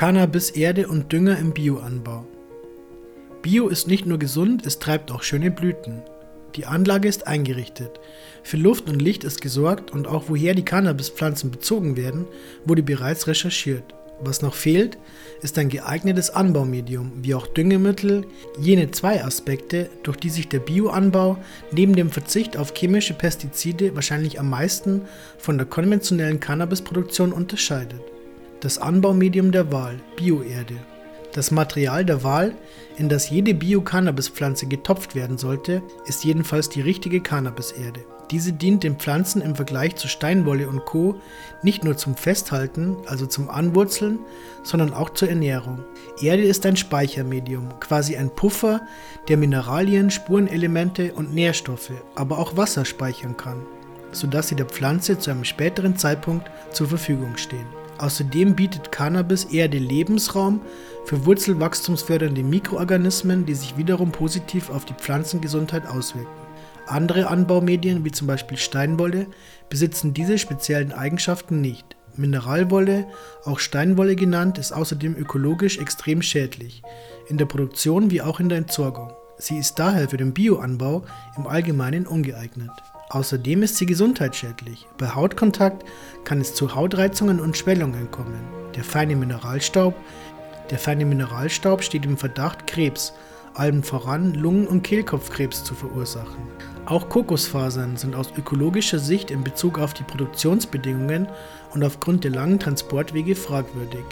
Cannabis, Erde und Dünger im Bioanbau. Bio ist nicht nur gesund, es treibt auch schöne Blüten. Die Anlage ist eingerichtet. Für Luft und Licht ist gesorgt und auch woher die Cannabispflanzen bezogen werden, wurde bereits recherchiert. Was noch fehlt, ist ein geeignetes Anbaumedium, wie auch Düngemittel, jene zwei Aspekte, durch die sich der Bioanbau neben dem Verzicht auf chemische Pestizide wahrscheinlich am meisten von der konventionellen Cannabisproduktion unterscheidet das Anbaumedium der Wahl, Bioerde. Das Material der Wahl, in das jede Bio-Cannabis-Pflanze getopft werden sollte, ist jedenfalls die richtige Cannabiserde. Diese dient den Pflanzen im Vergleich zu Steinwolle und Co. nicht nur zum Festhalten, also zum Anwurzeln, sondern auch zur Ernährung. Erde ist ein Speichermedium, quasi ein Puffer, der Mineralien, Spurenelemente und Nährstoffe, aber auch Wasser speichern kann, sodass sie der Pflanze zu einem späteren Zeitpunkt zur Verfügung stehen. Außerdem bietet Cannabis Erde Lebensraum für wurzelwachstumsfördernde Mikroorganismen, die sich wiederum positiv auf die Pflanzengesundheit auswirken. Andere Anbaumedien, wie zum Beispiel Steinwolle, besitzen diese speziellen Eigenschaften nicht. Mineralwolle, auch Steinwolle genannt, ist außerdem ökologisch extrem schädlich, in der Produktion wie auch in der Entsorgung. Sie ist daher für den Bioanbau im Allgemeinen ungeeignet. Außerdem ist sie gesundheitsschädlich. Bei Hautkontakt kann es zu Hautreizungen und Schwellungen kommen. Der feine Mineralstaub, der feine Mineralstaub steht im Verdacht, Krebs, allem voran Lungen- und Kehlkopfkrebs zu verursachen. Auch Kokosfasern sind aus ökologischer Sicht in Bezug auf die Produktionsbedingungen und aufgrund der langen Transportwege fragwürdig.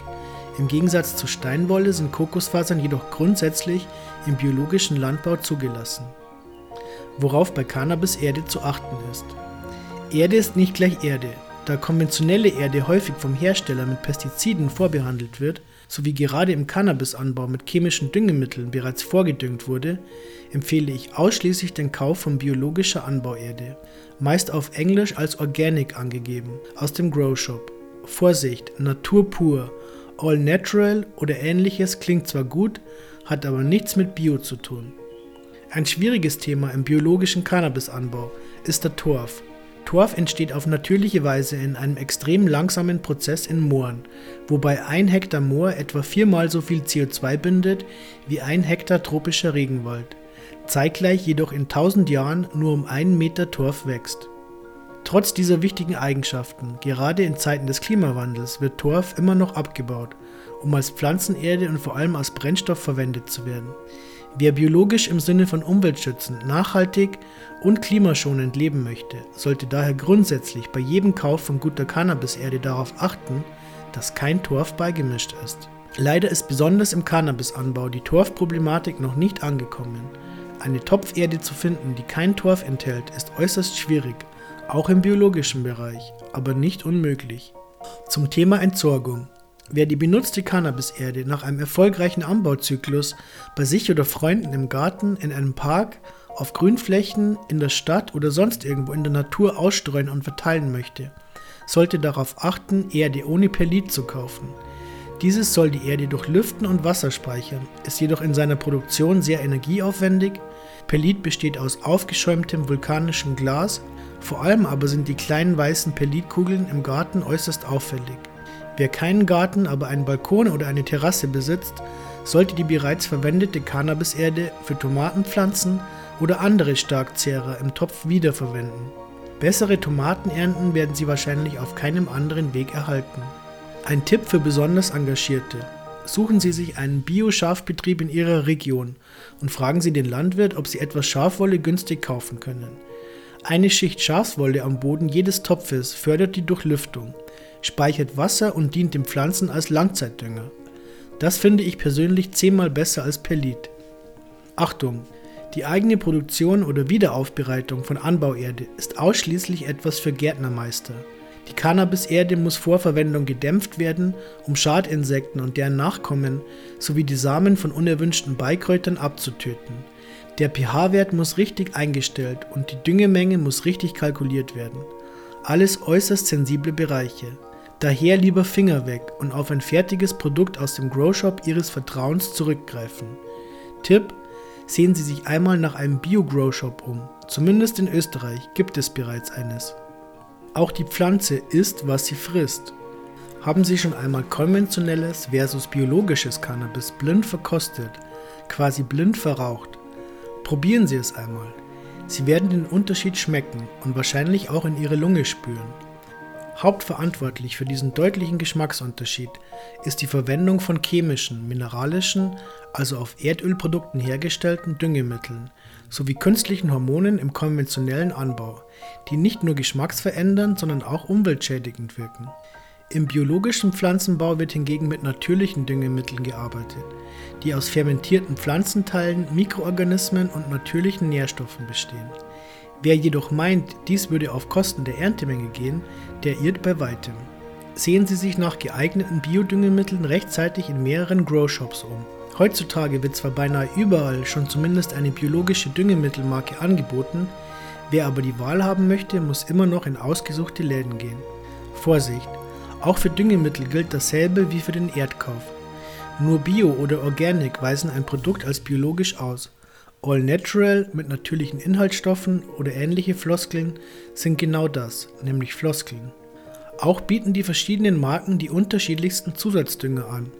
Im Gegensatz zu Steinwolle sind Kokosfasern jedoch grundsätzlich im biologischen Landbau zugelassen worauf bei Cannabis Erde zu achten ist. Erde ist nicht gleich Erde. Da konventionelle Erde häufig vom Hersteller mit Pestiziden vorbehandelt wird, sowie gerade im Cannabisanbau mit chemischen Düngemitteln bereits vorgedüngt wurde, empfehle ich ausschließlich den Kauf von biologischer Anbauerde, meist auf Englisch als Organic angegeben, aus dem Grow Shop. Vorsicht, Natur pur, All Natural oder ähnliches klingt zwar gut, hat aber nichts mit Bio zu tun. Ein schwieriges Thema im biologischen Cannabisanbau ist der Torf. Torf entsteht auf natürliche Weise in einem extrem langsamen Prozess in Mooren, wobei ein Hektar Moor etwa viermal so viel CO2 bindet wie ein Hektar tropischer Regenwald, zeitgleich jedoch in 1000 Jahren nur um einen Meter Torf wächst. Trotz dieser wichtigen Eigenschaften, gerade in Zeiten des Klimawandels, wird Torf immer noch abgebaut, um als Pflanzenerde und vor allem als Brennstoff verwendet zu werden. Wer biologisch im Sinne von umweltschützend, nachhaltig und klimaschonend leben möchte, sollte daher grundsätzlich bei jedem Kauf von guter Cannabiserde darauf achten, dass kein Torf beigemischt ist. Leider ist besonders im Cannabisanbau die Torfproblematik noch nicht angekommen. Eine Topferde zu finden, die kein Torf enthält, ist äußerst schwierig, auch im biologischen Bereich, aber nicht unmöglich. Zum Thema Entsorgung. Wer die benutzte Cannabiserde nach einem erfolgreichen Anbauzyklus bei sich oder Freunden im Garten, in einem Park, auf Grünflächen, in der Stadt oder sonst irgendwo in der Natur ausstreuen und verteilen möchte, sollte darauf achten, Erde ohne Perlit zu kaufen. Dieses soll die Erde durch Lüften und Wasser speichern, ist jedoch in seiner Produktion sehr energieaufwendig. Perlit besteht aus aufgeschäumtem vulkanischem Glas, vor allem aber sind die kleinen weißen Perlitkugeln im Garten äußerst auffällig. Wer keinen Garten, aber einen Balkon oder eine Terrasse besitzt, sollte die bereits verwendete Cannabiserde für Tomatenpflanzen oder andere Starkzehrer im Topf wiederverwenden. Bessere Tomatenernten werden Sie wahrscheinlich auf keinem anderen Weg erhalten. Ein Tipp für besonders Engagierte. Suchen Sie sich einen Bio-Schafbetrieb in Ihrer Region und fragen Sie den Landwirt, ob Sie etwas Schafwolle günstig kaufen können. Eine Schicht Schafswolle am Boden jedes Topfes fördert die Durchlüftung speichert Wasser und dient den Pflanzen als Langzeitdünger. Das finde ich persönlich zehnmal besser als Perlit. Achtung! Die eigene Produktion oder Wiederaufbereitung von Anbauerde ist ausschließlich etwas für Gärtnermeister. Die Cannabiserde muss vor Verwendung gedämpft werden, um Schadinsekten und deren Nachkommen sowie die Samen von unerwünschten Beikräutern abzutöten. Der pH-Wert muss richtig eingestellt und die Düngemenge muss richtig kalkuliert werden. Alles äußerst sensible Bereiche. Daher lieber Finger weg und auf ein fertiges Produkt aus dem Growshop Ihres Vertrauens zurückgreifen. Tipp: Sehen Sie sich einmal nach einem Bio-Growshop um. Zumindest in Österreich gibt es bereits eines. Auch die Pflanze isst, was sie frisst. Haben Sie schon einmal konventionelles versus biologisches Cannabis blind verkostet, quasi blind verraucht? Probieren Sie es einmal. Sie werden den Unterschied schmecken und wahrscheinlich auch in Ihre Lunge spüren. Hauptverantwortlich für diesen deutlichen Geschmacksunterschied ist die Verwendung von chemischen, mineralischen, also auf Erdölprodukten hergestellten Düngemitteln sowie künstlichen Hormonen im konventionellen Anbau, die nicht nur geschmacksverändernd, sondern auch umweltschädigend wirken. Im biologischen Pflanzenbau wird hingegen mit natürlichen Düngemitteln gearbeitet, die aus fermentierten Pflanzenteilen, Mikroorganismen und natürlichen Nährstoffen bestehen. Wer jedoch meint, dies würde auf Kosten der Erntemenge gehen, der irrt bei weitem. Sehen Sie sich nach geeigneten Biodüngemitteln rechtzeitig in mehreren Grow-Shops um. Heutzutage wird zwar beinahe überall schon zumindest eine biologische Düngemittelmarke angeboten, wer aber die Wahl haben möchte, muss immer noch in ausgesuchte Läden gehen. Vorsicht! Auch für Düngemittel gilt dasselbe wie für den Erdkauf. Nur Bio oder Organic weisen ein Produkt als biologisch aus. All Natural mit natürlichen Inhaltsstoffen oder ähnliche Floskeln sind genau das, nämlich Floskeln. Auch bieten die verschiedenen Marken die unterschiedlichsten Zusatzdünger an.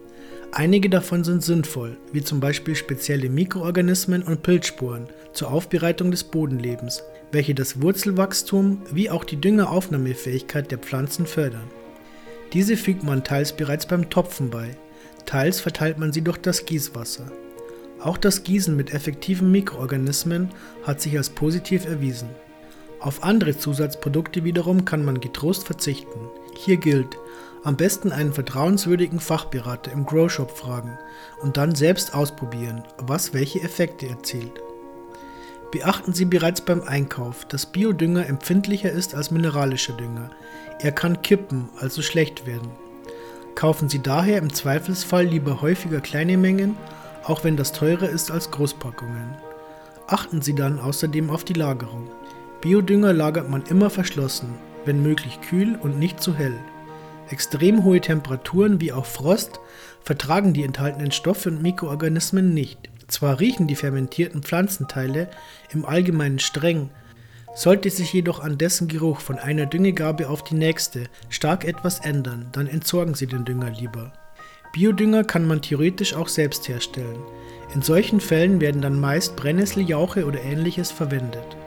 Einige davon sind sinnvoll, wie zum Beispiel spezielle Mikroorganismen und Pilzsporen zur Aufbereitung des Bodenlebens, welche das Wurzelwachstum wie auch die Düngeraufnahmefähigkeit der Pflanzen fördern. Diese fügt man teils bereits beim Topfen bei, teils verteilt man sie durch das Gießwasser. Auch das Gießen mit effektiven Mikroorganismen hat sich als positiv erwiesen. Auf andere Zusatzprodukte wiederum kann man getrost verzichten. Hier gilt, am besten einen vertrauenswürdigen Fachberater im Growshop fragen und dann selbst ausprobieren, was welche Effekte erzielt. Beachten Sie bereits beim Einkauf, dass Biodünger empfindlicher ist als mineralischer Dünger. Er kann kippen, also schlecht werden. Kaufen Sie daher im Zweifelsfall lieber häufiger kleine Mengen, auch wenn das teurer ist als Großpackungen. Achten Sie dann außerdem auf die Lagerung. Biodünger lagert man immer verschlossen, wenn möglich kühl und nicht zu hell. Extrem hohe Temperaturen wie auch Frost vertragen die enthaltenen Stoffe und Mikroorganismen nicht. Zwar riechen die fermentierten Pflanzenteile im Allgemeinen streng, sollte sich jedoch an dessen Geruch von einer Düngegabe auf die nächste stark etwas ändern, dann entsorgen Sie den Dünger lieber. Biodünger kann man theoretisch auch selbst herstellen. In solchen Fällen werden dann meist Brennnesseljauche oder ähnliches verwendet.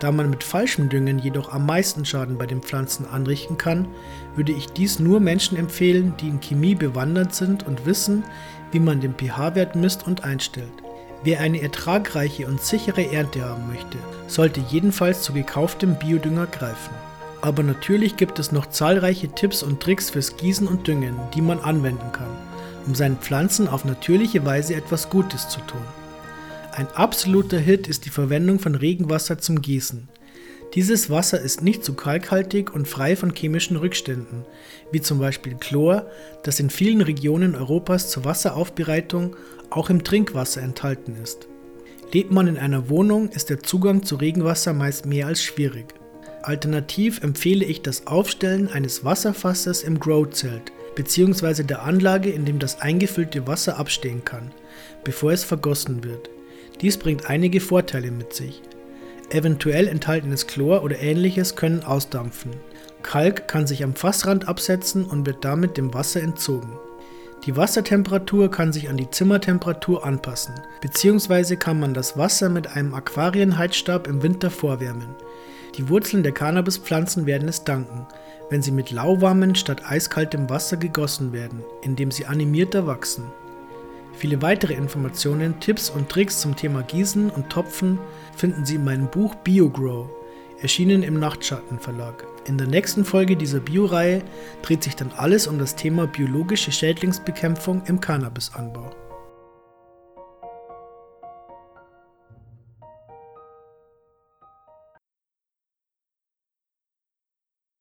Da man mit falschem Düngen jedoch am meisten Schaden bei den Pflanzen anrichten kann, würde ich dies nur Menschen empfehlen, die in Chemie bewandert sind und wissen, wie man den pH-Wert misst und einstellt. Wer eine ertragreiche und sichere Ernte haben möchte, sollte jedenfalls zu gekauftem Biodünger greifen. Aber natürlich gibt es noch zahlreiche Tipps und Tricks fürs Gießen und Düngen, die man anwenden kann, um seinen Pflanzen auf natürliche Weise etwas Gutes zu tun. Ein absoluter Hit ist die Verwendung von Regenwasser zum Gießen. Dieses Wasser ist nicht zu kalkhaltig und frei von chemischen Rückständen, wie zum Beispiel Chlor, das in vielen Regionen Europas zur Wasseraufbereitung auch im Trinkwasser enthalten ist. Lebt man in einer Wohnung, ist der Zugang zu Regenwasser meist mehr als schwierig. Alternativ empfehle ich das Aufstellen eines Wasserfasses im Grow-Zelt bzw. der Anlage, in dem das eingefüllte Wasser abstehen kann, bevor es vergossen wird. Dies bringt einige Vorteile mit sich. Eventuell enthaltenes Chlor oder ähnliches können ausdampfen. Kalk kann sich am Fassrand absetzen und wird damit dem Wasser entzogen. Die Wassertemperatur kann sich an die Zimmertemperatur anpassen, beziehungsweise kann man das Wasser mit einem Aquarienheizstab im Winter vorwärmen. Die Wurzeln der Cannabispflanzen werden es danken, wenn sie mit lauwarmem statt eiskaltem Wasser gegossen werden, indem sie animierter wachsen. Viele weitere Informationen, Tipps und Tricks zum Thema Gießen und Topfen finden Sie in meinem Buch BioGrow, erschienen im Nachtschatten Verlag. In der nächsten Folge dieser Bio-Reihe dreht sich dann alles um das Thema biologische Schädlingsbekämpfung im Cannabisanbau.